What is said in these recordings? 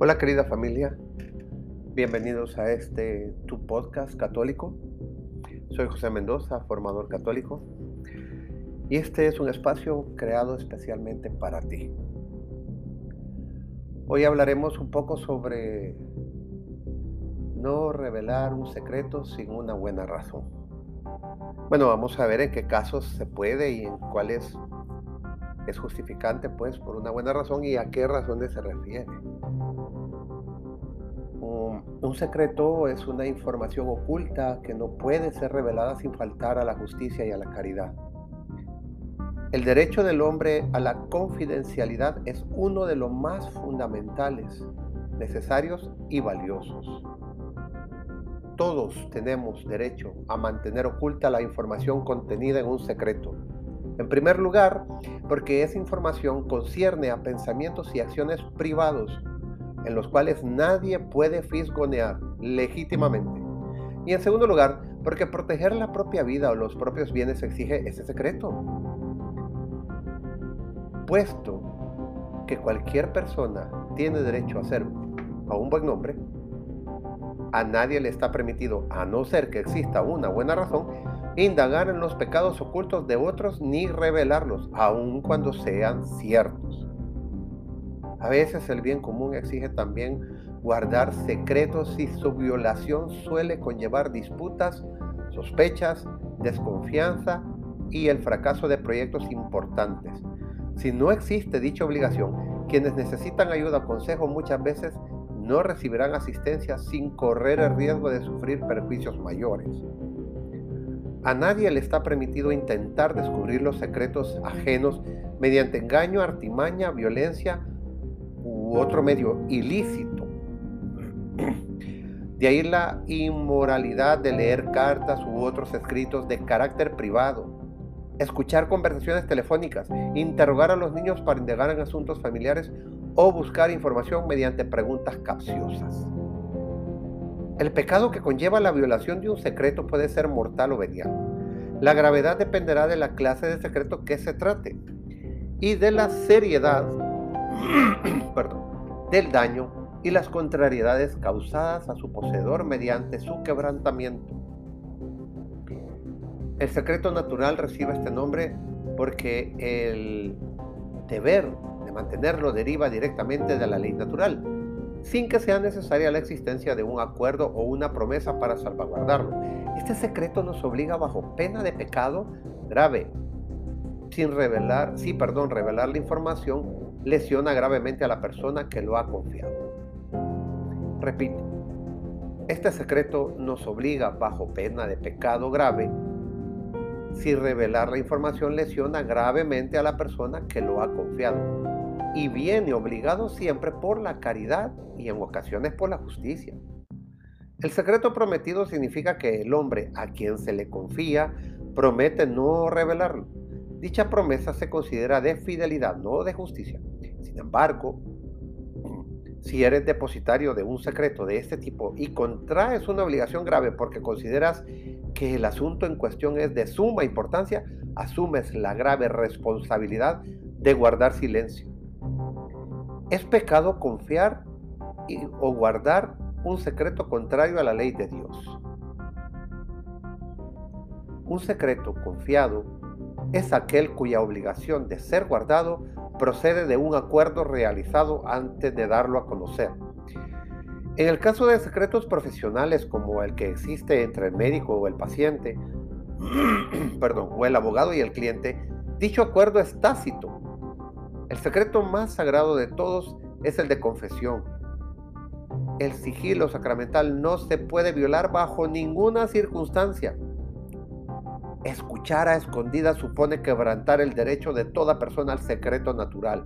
Hola querida familia, bienvenidos a este tu podcast católico. Soy José Mendoza, formador católico, y este es un espacio creado especialmente para ti. Hoy hablaremos un poco sobre no revelar un secreto sin una buena razón. Bueno, vamos a ver en qué casos se puede y en cuáles es justificante, pues, por una buena razón y a qué razones se refiere. Un secreto es una información oculta que no puede ser revelada sin faltar a la justicia y a la caridad. El derecho del hombre a la confidencialidad es uno de los más fundamentales, necesarios y valiosos. Todos tenemos derecho a mantener oculta la información contenida en un secreto. En primer lugar, porque esa información concierne a pensamientos y acciones privados en los cuales nadie puede fisgonear legítimamente. Y en segundo lugar, porque proteger la propia vida o los propios bienes exige ese secreto. Puesto que cualquier persona tiene derecho a ser a un buen nombre, a nadie le está permitido, a no ser que exista una buena razón, indagar en los pecados ocultos de otros ni revelarlos, aun cuando sean ciertos. A veces el bien común exige también guardar secretos y su violación suele conllevar disputas, sospechas, desconfianza y el fracaso de proyectos importantes. Si no existe dicha obligación, quienes necesitan ayuda o consejo muchas veces no recibirán asistencia sin correr el riesgo de sufrir perjuicios mayores. A nadie le está permitido intentar descubrir los secretos ajenos mediante engaño, artimaña, violencia otro medio ilícito. De ahí la inmoralidad de leer cartas u otros escritos de carácter privado, escuchar conversaciones telefónicas, interrogar a los niños para indagar en asuntos familiares o buscar información mediante preguntas capciosas. El pecado que conlleva la violación de un secreto puede ser mortal o venial. La gravedad dependerá de la clase de secreto que se trate y de la seriedad perdón, del daño y las contrariedades causadas a su poseedor mediante su quebrantamiento. El secreto natural recibe este nombre porque el deber de mantenerlo deriva directamente de la ley natural, sin que sea necesaria la existencia de un acuerdo o una promesa para salvaguardarlo. Este secreto nos obliga bajo pena de pecado grave, sin revelar, sí, perdón, revelar la información lesiona gravemente a la persona que lo ha confiado. Repito, este secreto nos obliga bajo pena de pecado grave si revelar la información lesiona gravemente a la persona que lo ha confiado y viene obligado siempre por la caridad y en ocasiones por la justicia. El secreto prometido significa que el hombre a quien se le confía promete no revelarlo Dicha promesa se considera de fidelidad, no de justicia. Sin embargo, si eres depositario de un secreto de este tipo y contraes una obligación grave porque consideras que el asunto en cuestión es de suma importancia, asumes la grave responsabilidad de guardar silencio. Es pecado confiar o guardar un secreto contrario a la ley de Dios. Un secreto confiado es aquel cuya obligación de ser guardado procede de un acuerdo realizado antes de darlo a conocer. En el caso de secretos profesionales como el que existe entre el médico o el paciente, perdón, o el abogado y el cliente, dicho acuerdo es tácito. El secreto más sagrado de todos es el de confesión. El sigilo sacramental no se puede violar bajo ninguna circunstancia. Escuchar a escondidas supone quebrantar el derecho de toda persona al secreto natural.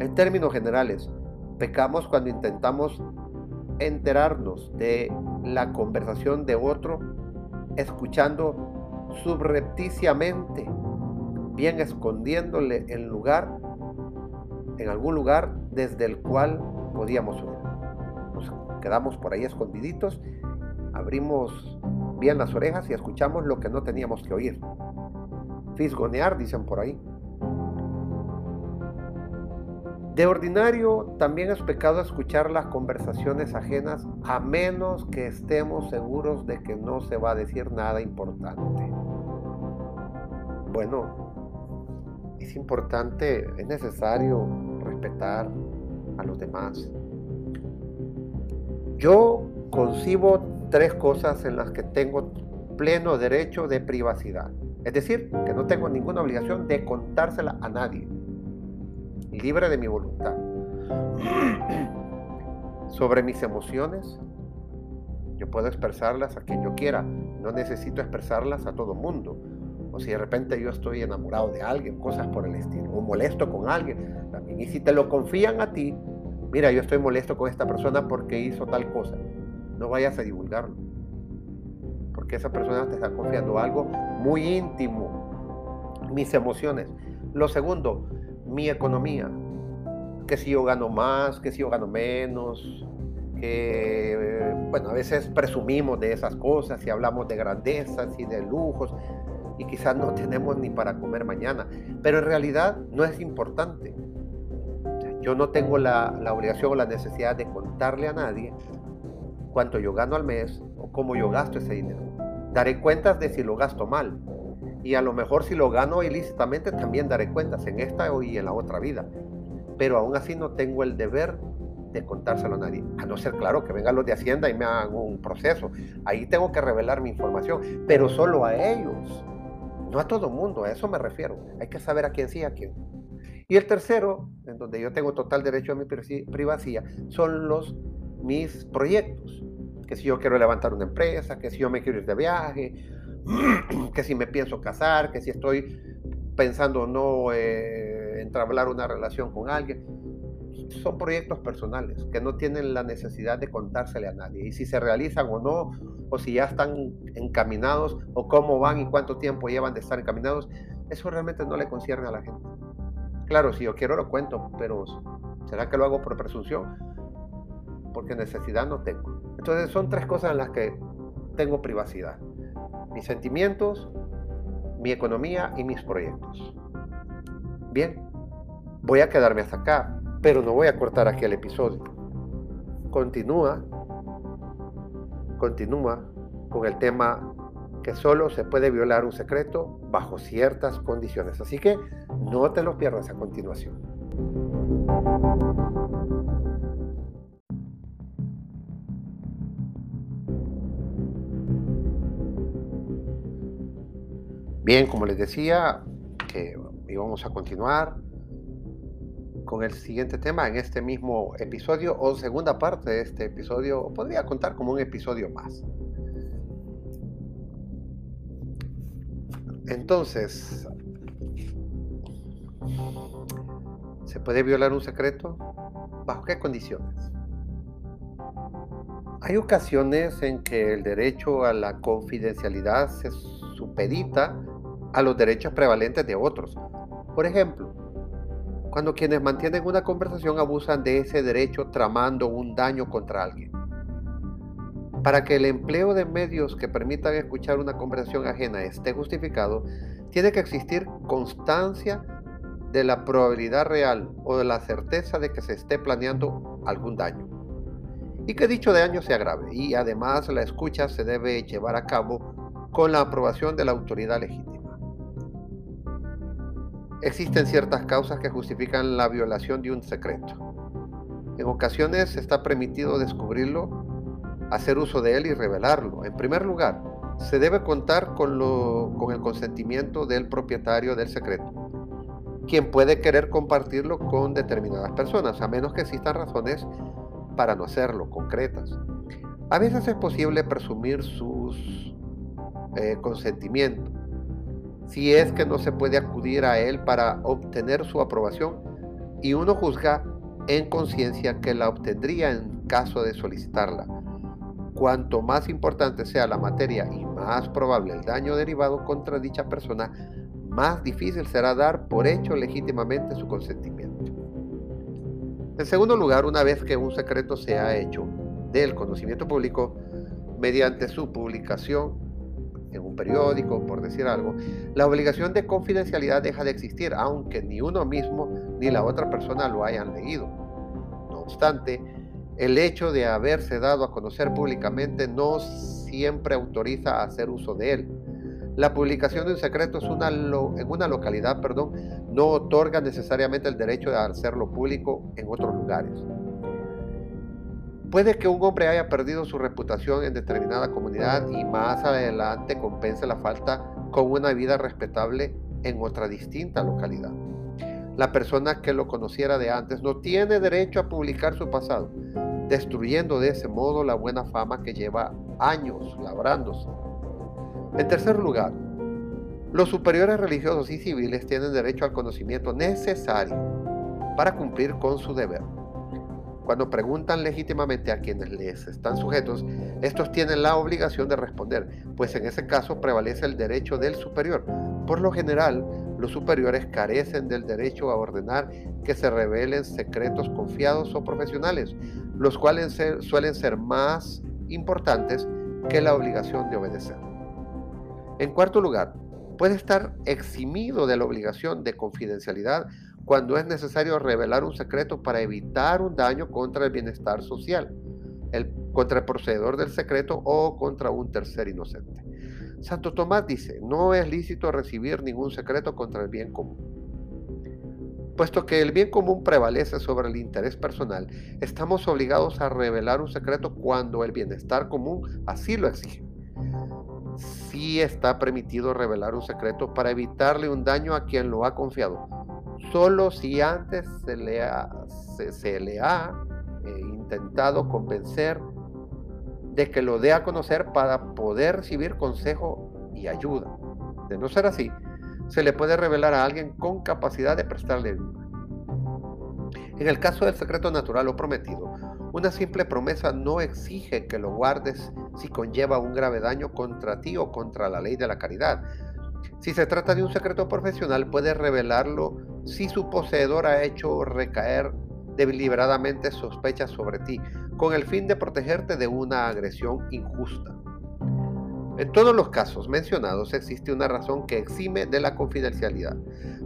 En términos generales, pecamos cuando intentamos enterarnos de la conversación de otro escuchando subrepticiamente, bien escondiéndole en lugar, en algún lugar desde el cual podíamos oír. Nos quedamos por ahí escondiditos, abrimos las orejas y escuchamos lo que no teníamos que oír. Fisgonear, dicen por ahí. De ordinario, también es pecado escuchar las conversaciones ajenas a menos que estemos seguros de que no se va a decir nada importante. Bueno, es importante, es necesario respetar a los demás. Yo concibo tres cosas en las que tengo pleno derecho de privacidad. Es decir, que no tengo ninguna obligación de contársela a nadie libre de mi voluntad. Sobre mis emociones, yo puedo expresarlas a quien yo quiera, no necesito expresarlas a todo mundo. O si de repente yo estoy enamorado de alguien, cosas por el estilo, o molesto con alguien, también. Y si te lo confían a ti, mira, yo estoy molesto con esta persona porque hizo tal cosa, no vayas a divulgarlo. Porque esa persona te está confiando algo muy íntimo, mis emociones. Lo segundo, mi economía, que si yo gano más, que si yo gano menos, que, bueno, a veces presumimos de esas cosas y hablamos de grandezas y de lujos y quizás no tenemos ni para comer mañana, pero en realidad no es importante. Yo no tengo la, la obligación o la necesidad de contarle a nadie cuánto yo gano al mes o cómo yo gasto ese dinero. Daré cuentas de si lo gasto mal, y a lo mejor si lo gano ilícitamente también daré cuentas en esta y en la otra vida. Pero aún así no tengo el deber de contárselo a nadie. A no ser, claro, que vengan los de Hacienda y me hagan un proceso. Ahí tengo que revelar mi información, pero solo a ellos. No a todo mundo, a eso me refiero. Hay que saber a quién sí, a quién. Y el tercero, en donde yo tengo total derecho a mi privacidad, son los mis proyectos. Que si yo quiero levantar una empresa, que si yo me quiero ir de viaje, que si me pienso casar, que si estoy pensando no eh, entablar una relación con alguien. Son proyectos personales que no tienen la necesidad de contársele a nadie. Y si se realizan o no, o si ya están encaminados, o cómo van y cuánto tiempo llevan de estar encaminados, eso realmente no le concierne a la gente. Claro, si yo quiero lo cuento, pero ¿será que lo hago por presunción? Porque necesidad no tengo. Entonces son tres cosas en las que tengo privacidad mis sentimientos, mi economía y mis proyectos. Bien, voy a quedarme hasta acá, pero no voy a cortar aquí el episodio. Continúa, continúa con el tema que solo se puede violar un secreto bajo ciertas condiciones. Así que no te lo pierdas a continuación. Bien, como les decía, que íbamos a continuar con el siguiente tema en este mismo episodio o segunda parte de este episodio, podría contar como un episodio más. Entonces, ¿se puede violar un secreto? ¿Bajo qué condiciones? Hay ocasiones en que el derecho a la confidencialidad se supedita a los derechos prevalentes de otros. Por ejemplo, cuando quienes mantienen una conversación abusan de ese derecho tramando un daño contra alguien. Para que el empleo de medios que permitan escuchar una conversación ajena esté justificado, tiene que existir constancia de la probabilidad real o de la certeza de que se esté planeando algún daño. Y que dicho daño sea grave. Y además la escucha se debe llevar a cabo con la aprobación de la autoridad legítima. Existen ciertas causas que justifican la violación de un secreto. En ocasiones está permitido descubrirlo, hacer uso de él y revelarlo. En primer lugar, se debe contar con, el consentimiento del propietario del secreto, quien puede querer compartirlo con determinadas personas, a menos que existan razones para no hacerlo, concretas. A veces es posible presumir sus eh, consentimientos si es que no se puede acudir a él para obtener su aprobación y uno juzga en conciencia que la obtendría en caso de solicitarla. Cuanto más importante sea la materia y más probable el daño derivado contra dicha persona, más difícil será dar por hecho legítimamente su consentimiento. En segundo lugar, una vez que un secreto se ha hecho del conocimiento público, mediante su publicación en un periódico, por decir algo, la obligación de confidencialidad deja de existir, aunque ni uno mismo ni la otra persona lo hayan leído. No obstante, el hecho de haberse dado a conocer públicamente no siempre autoriza a hacer uso de él. La publicación de un secreto en una localidad perdón, no otorga necesariamente el derecho de hacerlo público en otros lugares. Puede que un hombre haya perdido su reputación en determinada comunidad y más adelante compense la falta con una vida respetable en otra distinta localidad. La persona que lo conociera de antes no tiene derecho a publicar su pasado, destruyendo de ese modo la buena fama que lleva años labrándose. En tercer lugar, los superiores religiosos y civiles tienen derecho al conocimiento necesario para cumplir con su deber. Cuando preguntan legítimamente a quienes les están sujetos, estos tienen la obligación de responder, pues en ese caso prevalece el derecho del superior. Por lo general, los superiores carecen del derecho a ordenar que se revelen secretos confiados o profesionales, los cuales suelen ser más importantes que la obligación de obedecer. En cuarto lugar, puede estar eximido de la obligación de confidencialidad cuando es necesario revelar un secreto para evitar un daño contra el bienestar social, el, contra el procededor del secreto o contra un tercer inocente. Santo Tomás dice, no es lícito recibir ningún secreto contra el bien común. Puesto que el bien común prevalece sobre el interés personal, estamos obligados a revelar un secreto cuando el bienestar común así lo exige. Sí está permitido revelar un secreto para evitarle un daño a quien lo ha confiado, solo si antes se le ha, se, le ha eh, intentado convencer de que lo dé a conocer para poder recibir consejo y ayuda. De no ser así, se le puede revelar a alguien con capacidad de prestarle ayuda. En el caso del secreto natural o prometido, una simple promesa no exige que lo guardes si conlleva un grave daño contra ti o contra la ley de la caridad. Si se trata de un secreto profesional, puedes revelarlo si su poseedor ha hecho recaer deliberadamente sospechas sobre ti, con el fin de protegerte de una agresión injusta. En todos los casos mencionados existe una razón que exime de la confidencialidad.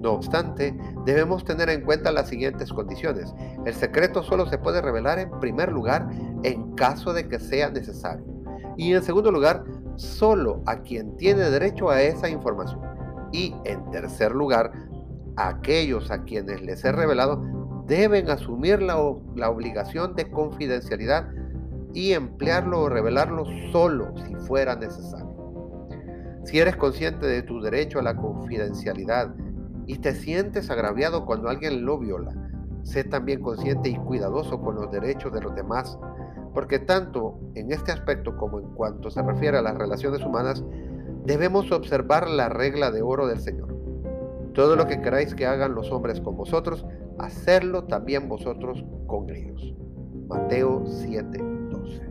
No obstante, debemos tener en cuenta las siguientes condiciones. El secreto solo se puede revelar en primer lugar en caso de que sea necesario. Y en segundo lugar, solo a quien tiene derecho a esa información. Y en tercer lugar, aquellos a quienes les he revelado deben asumir la, la obligación de confidencialidad y emplearlo o revelarlo solo si fuera necesario. Si eres consciente de tu derecho a la confidencialidad y te sientes agraviado cuando alguien lo viola, sé también consciente y cuidadoso con los derechos de los demás, porque tanto en este aspecto como en cuanto se refiere a las relaciones humanas, debemos observar la regla de oro del Señor. Todo lo que queráis que hagan los hombres con vosotros, hacerlo también vosotros con ellos. Mateo 7, 12.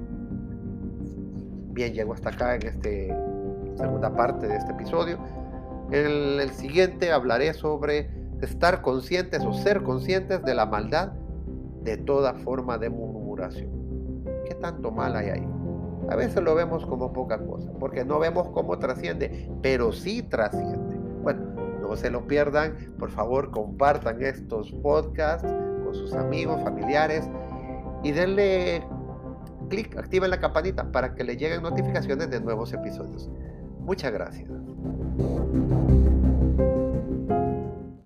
Bien, llego hasta acá en esta segunda parte de este episodio. En el siguiente hablaré sobre estar conscientes o ser conscientes de la maldad de toda forma de murmuración. ¿Qué tanto mal hay ahí? A veces lo vemos como poca cosa, porque no vemos cómo trasciende, pero sí trasciende. Bueno, no se lo pierdan. Por favor, compartan estos podcasts con sus amigos, familiares y denle clic, activen la campanita para que le lleguen notificaciones de nuevos episodios. Muchas gracias.